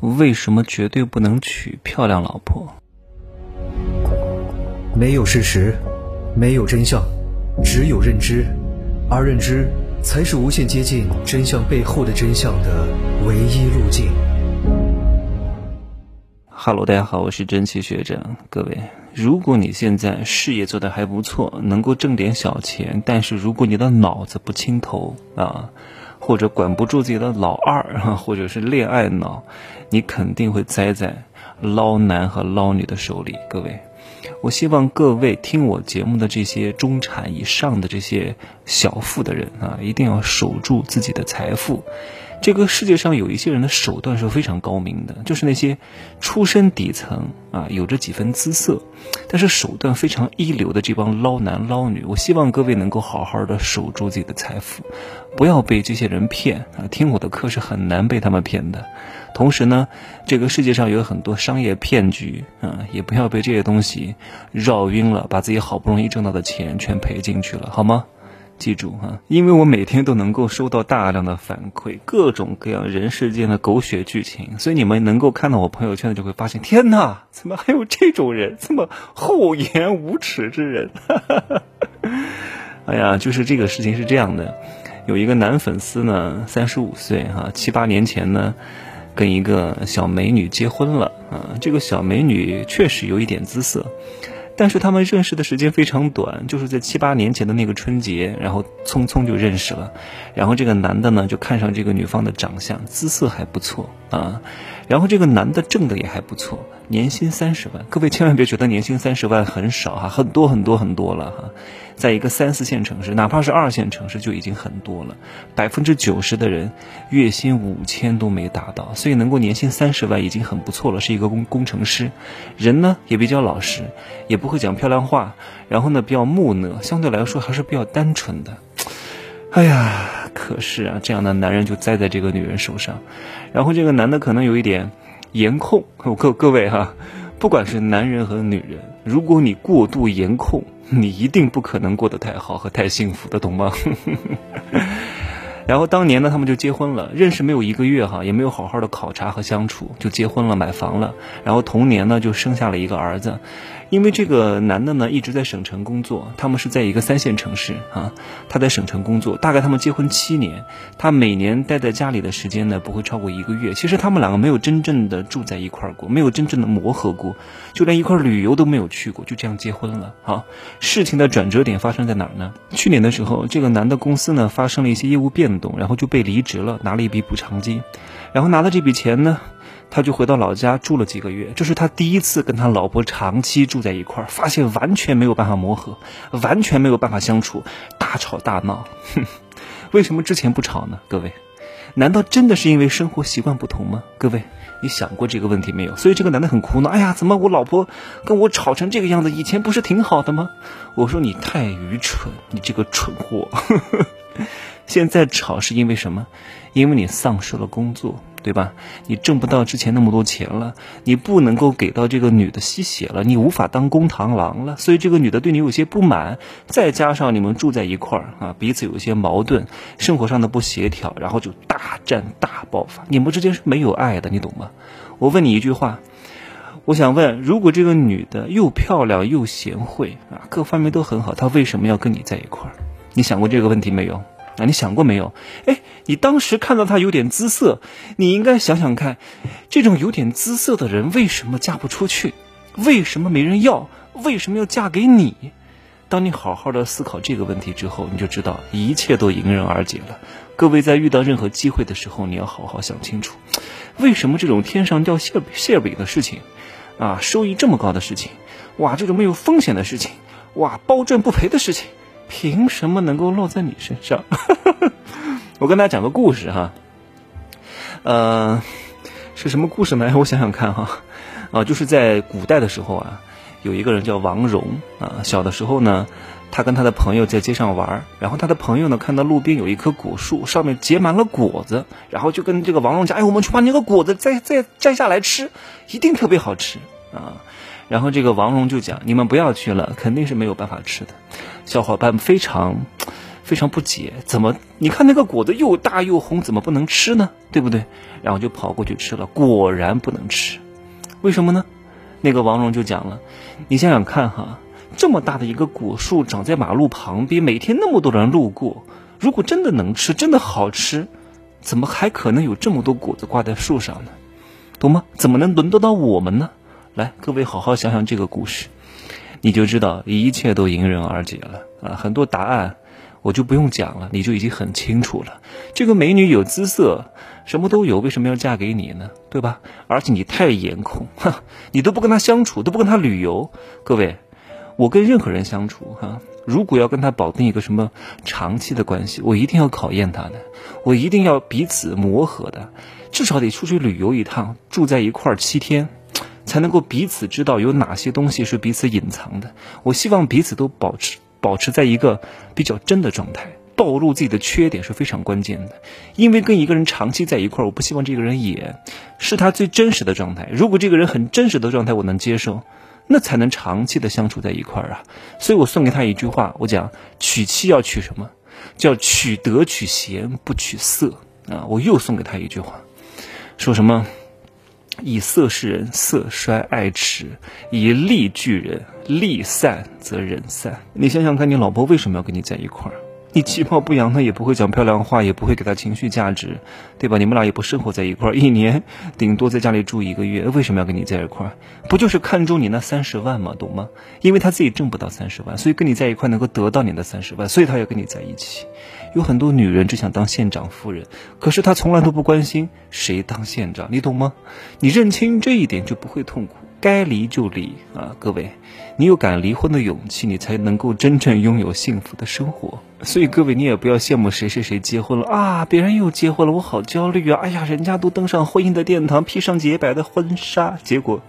为什么绝对不能娶漂亮老婆？没有事实，没有真相，只有认知，而认知才是无限接近真相背后的真相的唯一路径。哈喽，大家好，我是真奇学长。各位，如果你现在事业做得还不错，能够挣点小钱，但是如果你的脑子不清头啊。或者管不住自己的老二，或者是恋爱脑，你肯定会栽在捞男和捞女的手里。各位，我希望各位听我节目的这些中产以上的这些小富的人啊，一定要守住自己的财富。这个世界上有一些人的手段是非常高明的，就是那些出身底层啊，有着几分姿色，但是手段非常一流的这帮捞男捞女。我希望各位能够好好的守住自己的财富，不要被这些人骗啊！听我的课是很难被他们骗的。同时呢，这个世界上有很多商业骗局啊，也不要被这些东西绕晕了，把自己好不容易挣到的钱全赔进去了，好吗？记住哈，因为我每天都能够收到大量的反馈，各种各样人世间的狗血剧情，所以你们能够看到我朋友圈，就会发现，天哪，怎么还有这种人，这么厚颜无耻之人？哎呀，就是这个事情是这样的，有一个男粉丝呢，三十五岁哈，七八年前呢，跟一个小美女结婚了啊，这个小美女确实有一点姿色。但是他们认识的时间非常短，就是在七八年前的那个春节，然后匆匆就认识了。然后这个男的呢，就看上这个女方的长相，姿色还不错啊。然后这个男的挣的也还不错，年薪三十万。各位千万别觉得年薪三十万很少哈，很多很多很多了哈。在一个三四线城市，哪怕是二线城市就已经很多了。百分之九十的人月薪五千都没达到，所以能够年薪三十万已经很不错了。是一个工工程师，人呢也比较老实，也不会讲漂亮话，然后呢比较木讷，相对来说还是比较单纯的。哎呀，可是啊，这样的男人就栽在这个女人手上，然后这个男的可能有一点颜控。各各位哈，不管是男人和女人，如果你过度颜控。你一定不可能过得太好和太幸福的，懂吗？然后当年呢，他们就结婚了，认识没有一个月哈，也没有好好的考察和相处，就结婚了，买房了。然后同年呢，就生下了一个儿子。因为这个男的呢一直在省城工作，他们是在一个三线城市啊，他在省城工作，大概他们结婚七年，他每年待在家里的时间呢不会超过一个月。其实他们两个没有真正的住在一块儿过，没有真正的磨合过，就连一块旅游都没有去过，就这样结婚了。好，事情的转折点发生在哪儿呢？去年的时候，这个男的公司呢发生了一些业务变动，然后就被离职了，拿了一笔补偿金，然后拿了这笔钱呢。他就回到老家住了几个月，这是他第一次跟他老婆长期住在一块儿，发现完全没有办法磨合，完全没有办法相处，大吵大闹。哼，为什么之前不吵呢？各位，难道真的是因为生活习惯不同吗？各位，你想过这个问题没有？所以这个男的很苦恼，哎呀，怎么我老婆跟我吵成这个样子？以前不是挺好的吗？我说你太愚蠢，你这个蠢货。现在吵是因为什么？因为你丧失了工作，对吧？你挣不到之前那么多钱了，你不能够给到这个女的吸血了，你无法当公螳螂了，所以这个女的对你有些不满。再加上你们住在一块儿啊，彼此有一些矛盾，生活上的不协调，然后就大战大爆发。你们之间是没有爱的，你懂吗？我问你一句话，我想问：如果这个女的又漂亮又贤惠啊，各方面都很好，她为什么要跟你在一块儿？你想过这个问题没有？啊，你想过没有？哎，你当时看到他有点姿色，你应该想想看，这种有点姿色的人为什么嫁不出去？为什么没人要？为什么要嫁给你？当你好好的思考这个问题之后，你就知道一切都迎刃而解了。各位在遇到任何机会的时候，你要好好想清楚，为什么这种天上掉馅馅饼的事情，啊，收益这么高的事情，哇，这种没有风险的事情，哇，包赚不赔的事情。凭什么能够落在你身上？我跟大家讲个故事哈，呃，是什么故事呢？我想想看哈，啊，就是在古代的时候啊，有一个人叫王戎啊，小的时候呢，他跟他的朋友在街上玩，然后他的朋友呢看到路边有一棵果树，上面结满了果子，然后就跟这个王戎讲：“哎，我们去把那个果子再再摘下来吃，一定特别好吃啊。”然后这个王戎就讲：“你们不要去了，肯定是没有办法吃的。”小伙伴们非常。非常不解，怎么你看那个果子又大又红，怎么不能吃呢？对不对？然后就跑过去吃了，果然不能吃，为什么呢？那个王蓉就讲了，你想想看哈，这么大的一个果树长在马路旁边，每天那么多人路过，如果真的能吃，真的好吃，怎么还可能有这么多果子挂在树上呢？懂吗？怎么能轮得到我们呢？来，各位好好想想这个故事，你就知道一切都迎刃而解了啊！很多答案我就不用讲了，你就已经很清楚了。这个美女有姿色，什么都有，为什么要嫁给你呢？对吧？而且你太颜控，哈，你都不跟她相处，都不跟她旅游。各位，我跟任何人相处，哈，如果要跟他保定一个什么长期的关系，我一定要考验他的，我一定要彼此磨合的，至少得出去旅游一趟，住在一块儿七天。才能够彼此知道有哪些东西是彼此隐藏的。我希望彼此都保持保持在一个比较真的状态，暴露自己的缺点是非常关键的。因为跟一个人长期在一块儿，我不希望这个人也是他最真实的状态。如果这个人很真实的状态，我能接受，那才能长期的相处在一块儿啊。所以我送给他一句话，我讲娶妻要娶什么？叫取德取贤，不取色啊。我又送给他一句话，说什么？以色示人，色衰爱弛；以利聚人，利散则人散。你想想看，你老婆为什么要跟你在一块儿？你其貌不扬，她也不会讲漂亮话，也不会给她情绪价值，对吧？你们俩也不生活在一块儿，一年顶多在家里住一个月，为什么要跟你在一块儿？不就是看中你那三十万吗？懂吗？因为她自己挣不到三十万，所以跟你在一块能够得到你的三十万，所以她要跟你在一起。有很多女人只想当县长夫人，可是她从来都不关心谁当县长，你懂吗？你认清这一点就不会痛苦。该离就离啊，各位，你有敢离婚的勇气，你才能够真正拥有幸福的生活。所以各位，你也不要羡慕谁谁谁结婚了啊，别人又结婚了，我好焦虑啊！哎呀，人家都登上婚姻的殿堂，披上洁白的婚纱，结果，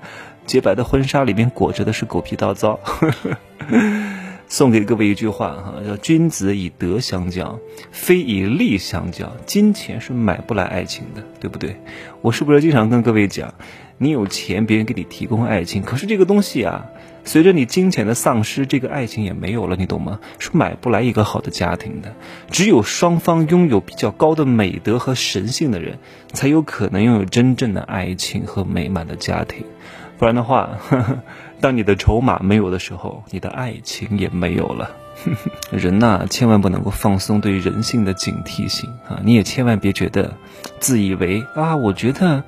洁白的婚纱里面裹着的是狗皮膏药。送给各位一句话哈，叫“君子以德相交，非以利相交”。金钱是买不来爱情的，对不对？我是不是经常跟各位讲，你有钱，别人给你提供爱情，可是这个东西啊，随着你金钱的丧失，这个爱情也没有了，你懂吗？是买不来一个好的家庭的。只有双方拥有比较高的美德和神性的人，才有可能拥有真正的爱情和美满的家庭。不然的话，当你的筹码没有的时候，你的爱情也没有了。人呐，千万不能够放松对人性的警惕性啊！你也千万别觉得自以为啊，我觉得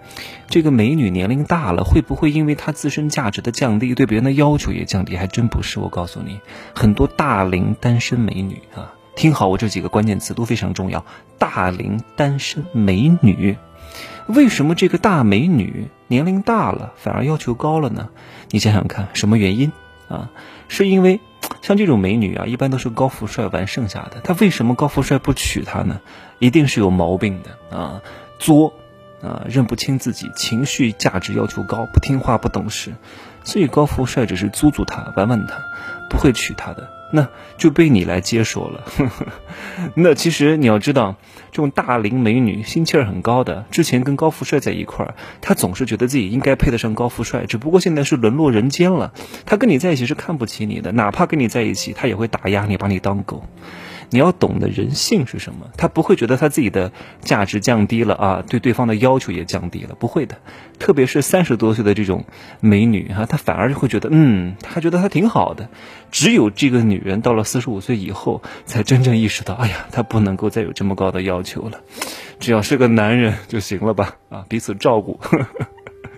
这个美女年龄大了，会不会因为她自身价值的降低，对别人的要求也降低？还真不是。我告诉你，很多大龄单身美女啊，听好，我这几个关键词都非常重要：大龄单身美女。为什么这个大美女年龄大了反而要求高了呢？你想想看，什么原因啊？是因为像这种美女啊，一般都是高富帅玩剩下的。他为什么高富帅不娶她呢？一定是有毛病的啊！作啊，认不清自己，情绪价值要求高，不听话不懂事，所以高富帅只是租租她玩玩她，不会娶她的。那就被你来接手了。那其实你要知道，这种大龄美女心气儿很高的，之前跟高富帅在一块儿，她总是觉得自己应该配得上高富帅，只不过现在是沦落人间了。她跟你在一起是看不起你的，哪怕跟你在一起，她也会打压你，把你当狗。你要懂得人性是什么，他不会觉得他自己的价值降低了啊，对对方的要求也降低了，不会的。特别是三十多岁的这种美女哈，她反而会觉得，嗯，她觉得她挺好的。只有这个女人到了四十五岁以后，才真正意识到，哎呀，她不能够再有这么高的要求了，只要是个男人就行了吧？啊，彼此照顾。呵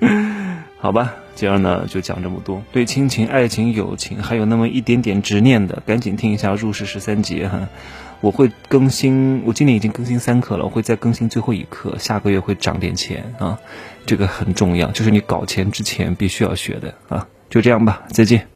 呵好吧，今儿呢就讲这么多。对亲情、爱情、友情还有那么一点点执念的，赶紧听一下入世十三节哈。我会更新，我今年已经更新三课了，我会再更新最后一课，下个月会涨点钱啊，这个很重要，就是你搞钱之前必须要学的啊。就这样吧，再见。